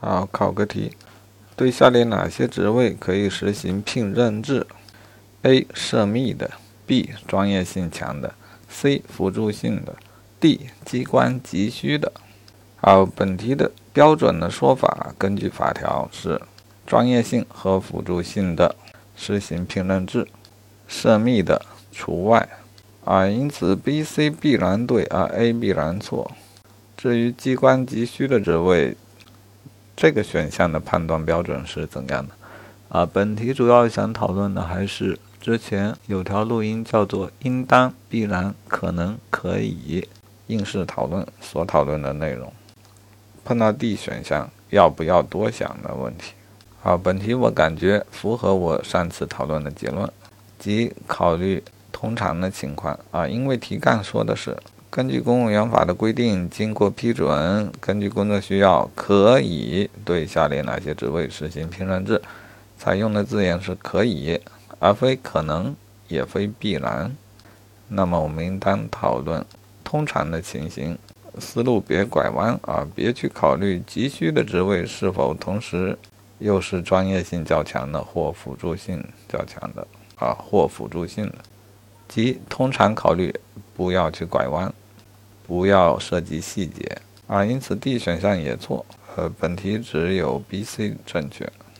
好，考个题：对下列哪些职位可以实行聘任制？A. 涉密的，B. 专业性强的，C. 辅助性的，D. 机关急需的。好，本题的标准的说法，根据法条是专业性和辅助性的实行聘任制，涉密的除外。啊，因此 B、C 必然对，而 A 必然错。至于机关急需的职位，这个选项的判断标准是怎样的？啊，本题主要想讨论的还是之前有条录音叫做“应当”“必然”“可能”“可以”应试讨论所讨论的内容。碰到 D 选项，要不要多想的问题。好，本题我感觉符合我上次讨论的结论，即考虑通常的情况啊，因为题干说的是。根据公务员法的规定，经过批准，根据工作需要，可以对下列哪些职位实行聘任制？采用的字眼是可以，而非可能，也非必然。那么我们应当讨论通常的情形，思路别拐弯啊，别去考虑急需的职位是否同时又是专业性较强的或辅助性较强的啊，或辅助性的，即通常考虑，不要去拐弯。不要涉及细节啊，因此 D 选项也错。呃，本题只有 B、C 正确。